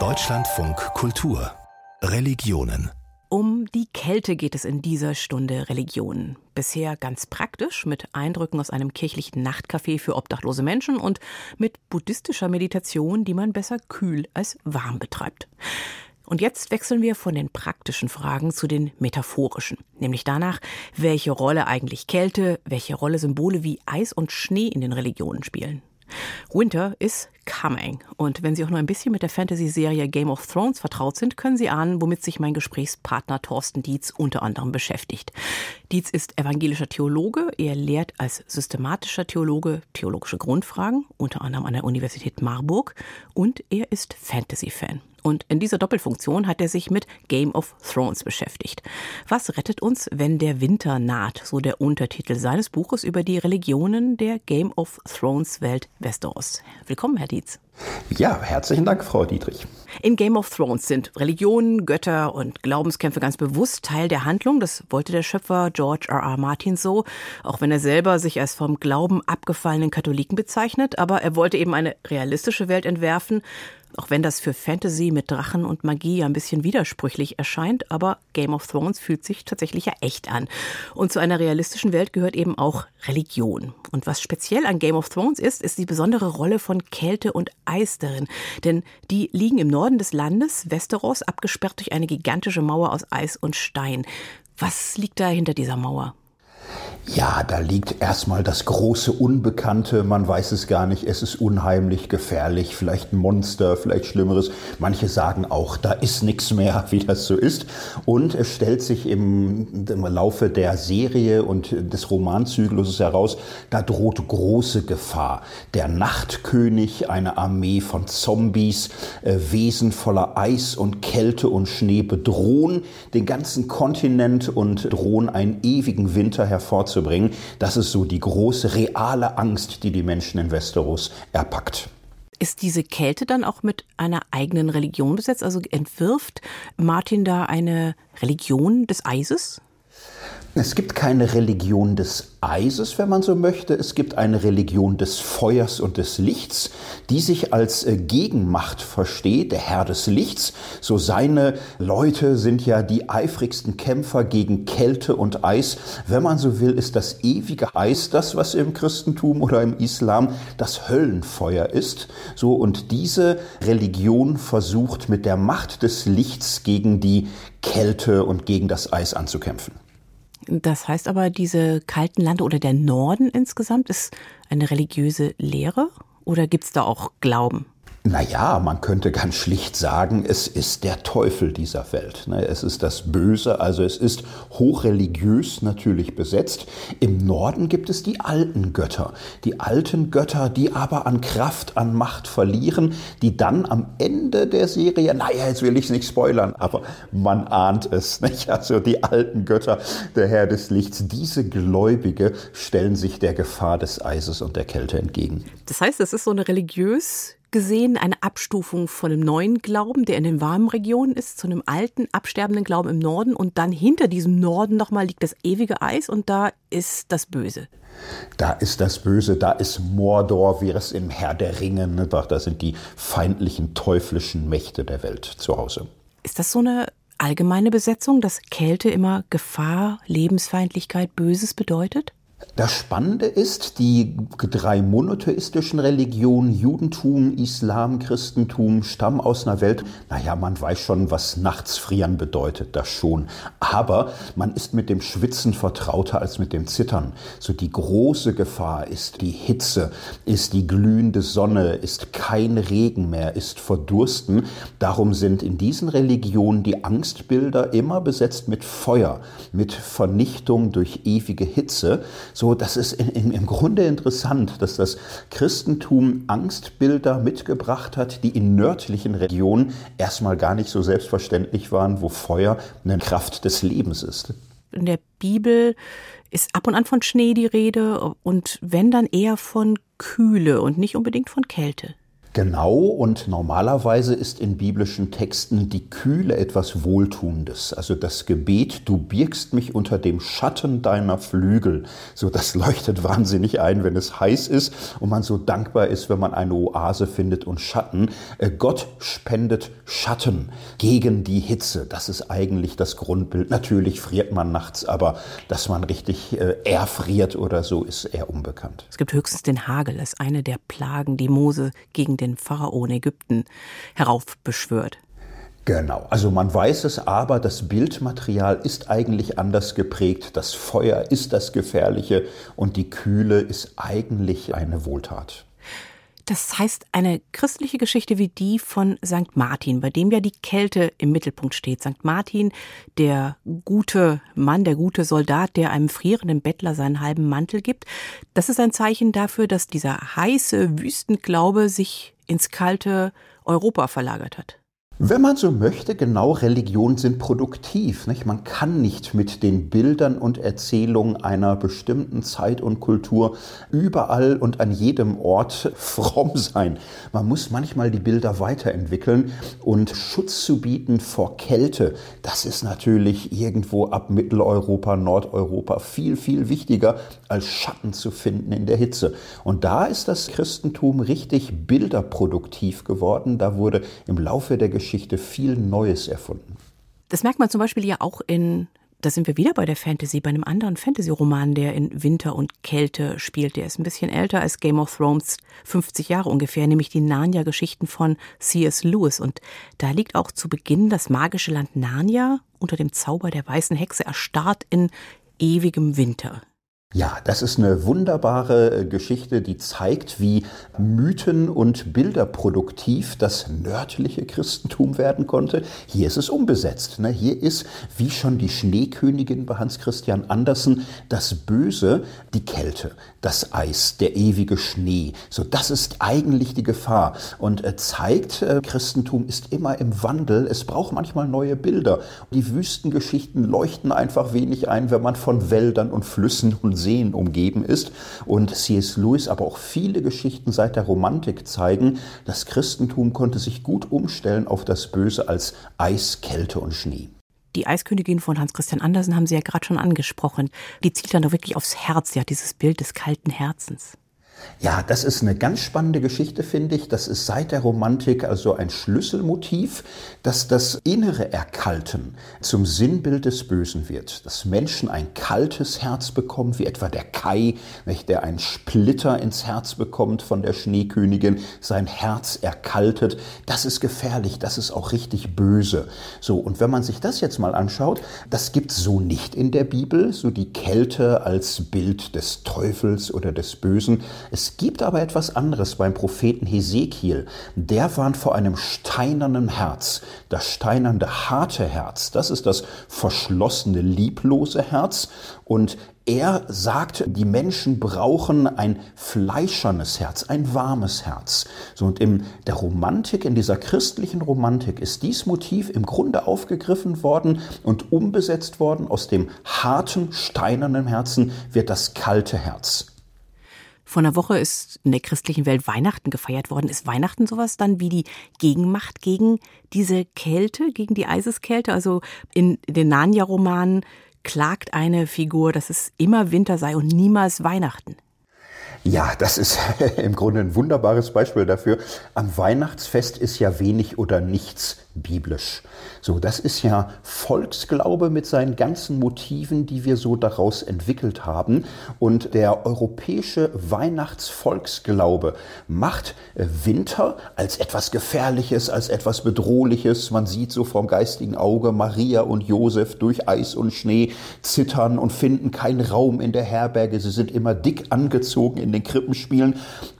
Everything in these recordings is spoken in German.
Deutschlandfunk Kultur Religionen um die Kälte geht es in dieser Stunde Religionen. Bisher ganz praktisch mit Eindrücken aus einem kirchlichen Nachtcafé für obdachlose Menschen und mit buddhistischer Meditation, die man besser kühl als warm betreibt. Und jetzt wechseln wir von den praktischen Fragen zu den metaphorischen, nämlich danach, welche Rolle eigentlich Kälte, welche Rolle Symbole wie Eis und Schnee in den Religionen spielen. Winter is coming. Und wenn Sie auch nur ein bisschen mit der Fantasy-Serie Game of Thrones vertraut sind, können Sie ahnen, womit sich mein Gesprächspartner Thorsten Dietz unter anderem beschäftigt. Dietz ist evangelischer Theologe. Er lehrt als systematischer Theologe theologische Grundfragen, unter anderem an der Universität Marburg. Und er ist Fantasy-Fan. Und in dieser Doppelfunktion hat er sich mit Game of Thrones beschäftigt. Was rettet uns, wenn der Winter naht? So der Untertitel seines Buches über die Religionen der Game of Thrones Welt Westeros. Willkommen, Herr Dietz. Ja, herzlichen Dank, Frau Dietrich. In Game of Thrones sind Religionen, Götter und Glaubenskämpfe ganz bewusst Teil der Handlung. Das wollte der Schöpfer George R. R. Martin so, auch wenn er selber sich als vom Glauben abgefallenen Katholiken bezeichnet. Aber er wollte eben eine realistische Welt entwerfen, auch wenn das für Fantasy mit Drachen und Magie ein bisschen widersprüchlich erscheint, aber Game of Thrones fühlt sich tatsächlich ja echt an. Und zu einer realistischen Welt gehört eben auch Religion. Und was speziell an Game of Thrones ist, ist die besondere Rolle von Kälte und Eis darin. Denn die liegen im Norden des Landes, Westeros, abgesperrt durch eine gigantische Mauer aus Eis und Stein. Was liegt da hinter dieser Mauer? Ja, da liegt erstmal das große Unbekannte. Man weiß es gar nicht. Es ist unheimlich, gefährlich, vielleicht ein Monster, vielleicht Schlimmeres. Manche sagen auch, da ist nichts mehr, wie das so ist. Und es stellt sich im, im Laufe der Serie und des Romanzykluses heraus, da droht große Gefahr. Der Nachtkönig, eine Armee von Zombies, äh, Wesen voller Eis und Kälte und Schnee bedrohen den ganzen Kontinent und drohen einen ewigen Winter hervorzuheben vorzubringen. Das ist so die große reale Angst, die die Menschen in Westeros erpackt. Ist diese Kälte dann auch mit einer eigenen Religion besetzt? Also entwirft Martin da eine Religion des Eises? Es gibt keine Religion des Eises, wenn man so möchte. Es gibt eine Religion des Feuers und des Lichts, die sich als äh, Gegenmacht versteht, der Herr des Lichts. So seine Leute sind ja die eifrigsten Kämpfer gegen Kälte und Eis. Wenn man so will, ist das ewige Eis das, was im Christentum oder im Islam das Höllenfeuer ist. So und diese Religion versucht mit der Macht des Lichts gegen die Kälte und gegen das Eis anzukämpfen. Das heißt aber, diese kalten Lande oder der Norden insgesamt ist eine religiöse Lehre oder gibt es da auch Glauben? Naja, man könnte ganz schlicht sagen, es ist der Teufel dieser Welt. Ne? Es ist das Böse, also es ist hochreligiös natürlich besetzt. Im Norden gibt es die alten Götter. Die alten Götter, die aber an Kraft, an Macht verlieren, die dann am Ende der Serie, naja, jetzt will ich es nicht spoilern, aber man ahnt es. Nicht? Also die alten Götter, der Herr des Lichts, diese Gläubige stellen sich der Gefahr des Eises und der Kälte entgegen. Das heißt, es ist so eine religiös gesehen eine Abstufung von einem neuen Glauben, der in den warmen Regionen ist, zu einem alten, absterbenden Glauben im Norden. Und dann hinter diesem Norden nochmal liegt das ewige Eis und da ist das Böse. Da ist das Böse, da ist Mordor, wie es im Herr der Ringe, ne? da sind die feindlichen, teuflischen Mächte der Welt zu Hause. Ist das so eine allgemeine Besetzung, dass Kälte immer Gefahr, Lebensfeindlichkeit, Böses bedeutet? Das Spannende ist, die drei monotheistischen Religionen, Judentum, Islam, Christentum, stammen aus einer Welt, naja, man weiß schon, was nachts frieren bedeutet, das schon. Aber man ist mit dem Schwitzen vertrauter als mit dem Zittern. So die große Gefahr ist die Hitze, ist die glühende Sonne, ist kein Regen mehr, ist Verdursten. Darum sind in diesen Religionen die Angstbilder immer besetzt mit Feuer, mit Vernichtung durch ewige Hitze. So, das ist in, in, im Grunde interessant, dass das Christentum Angstbilder mitgebracht hat, die in nördlichen Regionen erstmal gar nicht so selbstverständlich waren, wo Feuer eine Kraft des Lebens ist. In der Bibel ist ab und an von Schnee die Rede und wenn dann eher von Kühle und nicht unbedingt von Kälte. Genau, und normalerweise ist in biblischen Texten die Kühle etwas Wohltuendes. Also das Gebet, du birgst mich unter dem Schatten deiner Flügel. So, das leuchtet wahnsinnig ein, wenn es heiß ist und man so dankbar ist, wenn man eine Oase findet und Schatten. Äh, Gott spendet Schatten gegen die Hitze. Das ist eigentlich das Grundbild. Natürlich friert man nachts, aber dass man richtig äh, erfriert oder so, ist eher unbekannt. Es gibt höchstens den Hagel, als eine der Plagen, die Mose gegen den Pharao in Ägypten heraufbeschwört. Genau, also man weiß es, aber das Bildmaterial ist eigentlich anders geprägt. Das Feuer ist das Gefährliche und die Kühle ist eigentlich eine Wohltat. Das heißt, eine christliche Geschichte wie die von St. Martin, bei dem ja die Kälte im Mittelpunkt steht. St. Martin, der gute Mann, der gute Soldat, der einem frierenden Bettler seinen halben Mantel gibt. Das ist ein Zeichen dafür, dass dieser heiße Wüstenglaube sich ins kalte Europa verlagert hat. Wenn man so möchte, genau, Religionen sind produktiv. Nicht? Man kann nicht mit den Bildern und Erzählungen einer bestimmten Zeit und Kultur überall und an jedem Ort fromm sein. Man muss manchmal die Bilder weiterentwickeln und Schutz zu bieten vor Kälte. Das ist natürlich irgendwo ab Mitteleuropa, Nordeuropa viel, viel wichtiger, als Schatten zu finden in der Hitze. Und da ist das Christentum richtig bilderproduktiv geworden. Da wurde im Laufe der Geschichte Geschichte viel Neues erfunden. Das merkt man zum Beispiel ja auch in, da sind wir wieder bei der Fantasy, bei einem anderen Fantasy-Roman, der in Winter und Kälte spielt. Der ist ein bisschen älter als Game of Thrones, 50 Jahre ungefähr, nämlich die Narnia-Geschichten von C.S. Lewis. Und da liegt auch zu Beginn das magische Land Narnia unter dem Zauber der weißen Hexe erstarrt in ewigem Winter. Ja, das ist eine wunderbare äh, Geschichte, die zeigt, wie Mythen und Bilder produktiv das nördliche Christentum werden konnte. Hier ist es umbesetzt. Ne? Hier ist, wie schon die Schneekönigin bei Hans Christian Andersen, das Böse, die Kälte, das Eis, der ewige Schnee. So, das ist eigentlich die Gefahr und äh, zeigt, äh, Christentum ist immer im Wandel. Es braucht manchmal neue Bilder. Die Wüstengeschichten leuchten einfach wenig ein, wenn man von Wäldern und Flüssen und Seen umgeben ist. Und C.S. Lewis, aber auch viele Geschichten seit der Romantik zeigen, das Christentum konnte sich gut umstellen auf das Böse als Eis, Kälte und Schnee. Die Eiskönigin von Hans Christian Andersen haben Sie ja gerade schon angesprochen. Die zielt dann doch wirklich aufs Herz, ja, dieses Bild des kalten Herzens. Ja, das ist eine ganz spannende Geschichte, finde ich. Das ist seit der Romantik also ein Schlüsselmotiv, dass das innere Erkalten zum Sinnbild des Bösen wird. Dass Menschen ein kaltes Herz bekommen, wie etwa der Kai, der einen Splitter ins Herz bekommt von der Schneekönigin, sein Herz erkaltet. Das ist gefährlich, das ist auch richtig böse. So, und wenn man sich das jetzt mal anschaut, das gibt es so nicht in der Bibel, so die Kälte als Bild des Teufels oder des Bösen. Es gibt aber etwas anderes beim Propheten Hesekiel. Der warnt vor einem steinernen Herz. Das steinernde, harte Herz, das ist das verschlossene, lieblose Herz. Und er sagt, die Menschen brauchen ein fleischernes Herz, ein warmes Herz. So, und in der Romantik, in dieser christlichen Romantik, ist dies Motiv im Grunde aufgegriffen worden und umbesetzt worden. Aus dem harten, steinernen Herzen wird das kalte Herz. Vor einer Woche ist in der christlichen Welt Weihnachten gefeiert worden. Ist Weihnachten sowas dann wie die Gegenmacht gegen diese Kälte, gegen die Eiseskälte? Also in den Narnia-Romanen klagt eine Figur, dass es immer Winter sei und niemals Weihnachten. Ja, das ist im Grunde ein wunderbares Beispiel dafür. Am Weihnachtsfest ist ja wenig oder nichts biblisch. So, das ist ja Volksglaube mit seinen ganzen Motiven, die wir so daraus entwickelt haben. Und der europäische Weihnachtsvolksglaube macht äh, Winter als etwas Gefährliches, als etwas Bedrohliches. Man sieht so vom geistigen Auge Maria und Josef durch Eis und Schnee zittern und finden keinen Raum in der Herberge. Sie sind immer dick angezogen in den Krippenspielen.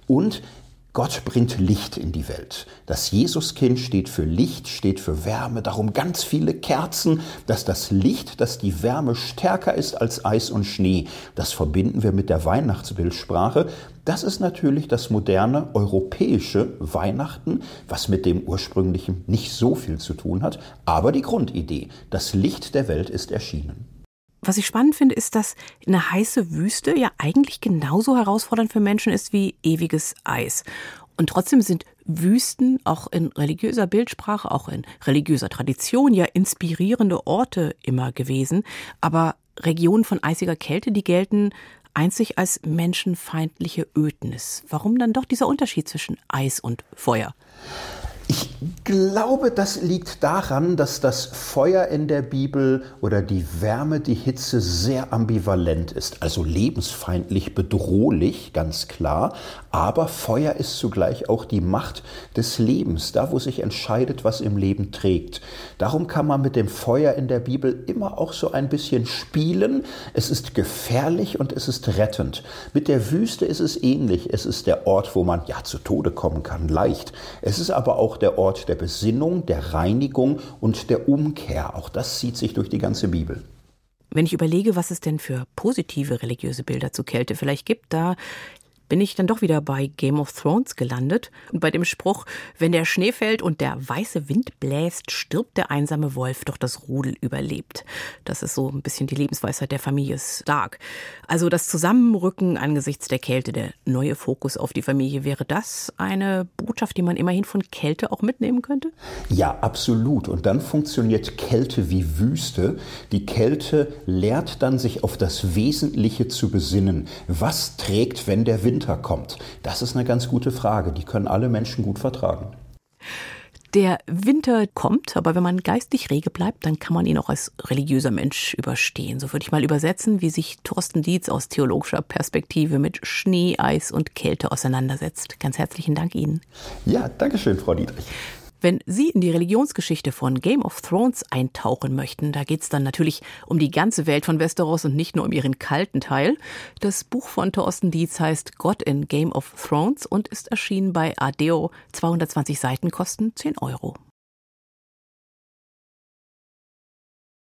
Und Gott bringt Licht in die Welt. Das Jesuskind steht für Licht, steht für Wärme, darum ganz viele Kerzen, dass das Licht, dass die Wärme stärker ist als Eis und Schnee. Das verbinden wir mit der Weihnachtsbildsprache. Das ist natürlich das moderne europäische Weihnachten, was mit dem ursprünglichen nicht so viel zu tun hat, aber die Grundidee, das Licht der Welt ist erschienen. Was ich spannend finde, ist, dass eine heiße Wüste ja eigentlich genauso herausfordernd für Menschen ist wie ewiges Eis. Und trotzdem sind Wüsten auch in religiöser Bildsprache, auch in religiöser Tradition ja inspirierende Orte immer gewesen. Aber Regionen von eisiger Kälte, die gelten einzig als menschenfeindliche Ödnis. Warum dann doch dieser Unterschied zwischen Eis und Feuer? Ich glaube, das liegt daran, dass das Feuer in der Bibel oder die Wärme, die Hitze sehr ambivalent ist, also lebensfeindlich, bedrohlich, ganz klar, aber Feuer ist zugleich auch die Macht des Lebens, da wo sich entscheidet, was im Leben trägt. Darum kann man mit dem Feuer in der Bibel immer auch so ein bisschen spielen. Es ist gefährlich und es ist rettend. Mit der Wüste ist es ähnlich. Es ist der Ort, wo man ja zu Tode kommen kann, leicht. Es ist aber auch der Ort der Besinnung, der Reinigung und der Umkehr. Auch das zieht sich durch die ganze Bibel. Wenn ich überlege, was es denn für positive religiöse Bilder zu Kälte vielleicht gibt, da bin ich dann doch wieder bei Game of Thrones gelandet und bei dem Spruch, wenn der Schnee fällt und der weiße Wind bläst, stirbt der einsame Wolf, doch das Rudel überlebt. Das ist so ein bisschen die Lebensweisheit der Familie Stark. Also das Zusammenrücken angesichts der Kälte, der neue Fokus auf die Familie, wäre das eine Botschaft, die man immerhin von Kälte auch mitnehmen könnte? Ja, absolut. Und dann funktioniert Kälte wie Wüste. Die Kälte lehrt dann, sich auf das Wesentliche zu besinnen. Was trägt, wenn der Wind Winter kommt? Das ist eine ganz gute Frage. Die können alle Menschen gut vertragen. Der Winter kommt, aber wenn man geistig rege bleibt, dann kann man ihn auch als religiöser Mensch überstehen. So würde ich mal übersetzen, wie sich Thorsten Dietz aus theologischer Perspektive mit Schnee, Eis und Kälte auseinandersetzt. Ganz herzlichen Dank Ihnen. Ja, danke schön, Frau Dietrich. Wenn Sie in die Religionsgeschichte von Game of Thrones eintauchen möchten, da geht es dann natürlich um die ganze Welt von Westeros und nicht nur um ihren kalten Teil. Das Buch von Thorsten Dietz heißt Gott in Game of Thrones und ist erschienen bei Adeo. 220 Seiten kosten 10 Euro.